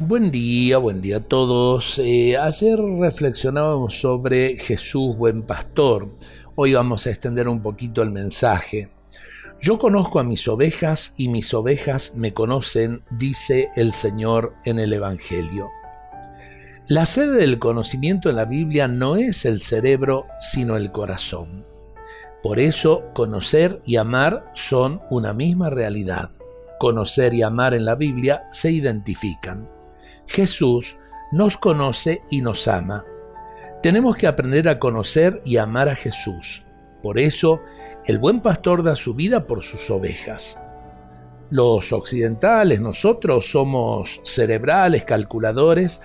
Buen día, buen día a todos. Eh, ayer reflexionábamos sobre Jesús, buen pastor. Hoy vamos a extender un poquito el mensaje. Yo conozco a mis ovejas y mis ovejas me conocen, dice el Señor en el Evangelio. La sede del conocimiento en la Biblia no es el cerebro, sino el corazón. Por eso, conocer y amar son una misma realidad. Conocer y amar en la Biblia se identifican. Jesús nos conoce y nos ama. Tenemos que aprender a conocer y amar a Jesús. Por eso, el buen pastor da su vida por sus ovejas. Los occidentales, nosotros somos cerebrales, calculadores,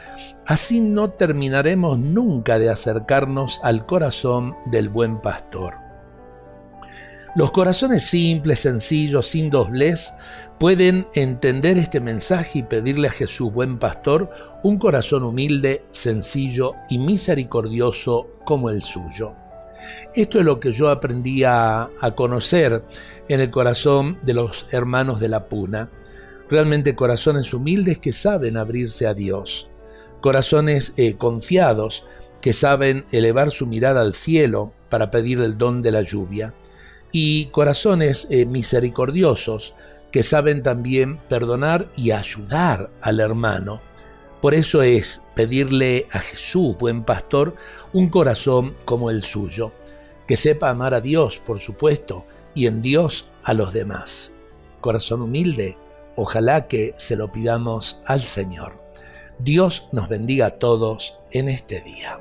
así no terminaremos nunca de acercarnos al corazón del buen pastor. Los corazones simples, sencillos, sin doblez, pueden entender este mensaje y pedirle a Jesús, buen pastor, un corazón humilde, sencillo y misericordioso como el suyo. Esto es lo que yo aprendí a, conocer en el corazón de los hermanos de la Puna. Realmente corazones humildes que saben abrirse a Dios. Corazones eh, confiados que saben elevar su mirada al cielo para pedir el don de la lluvia. Y corazones eh, misericordiosos que saben también perdonar y ayudar al hermano. Por eso es pedirle a Jesús, buen pastor, un corazón como el suyo, que sepa amar a Dios, por supuesto, y en Dios a los demás. Corazón humilde, ojalá que se lo pidamos al Señor. Dios nos bendiga a todos en este día.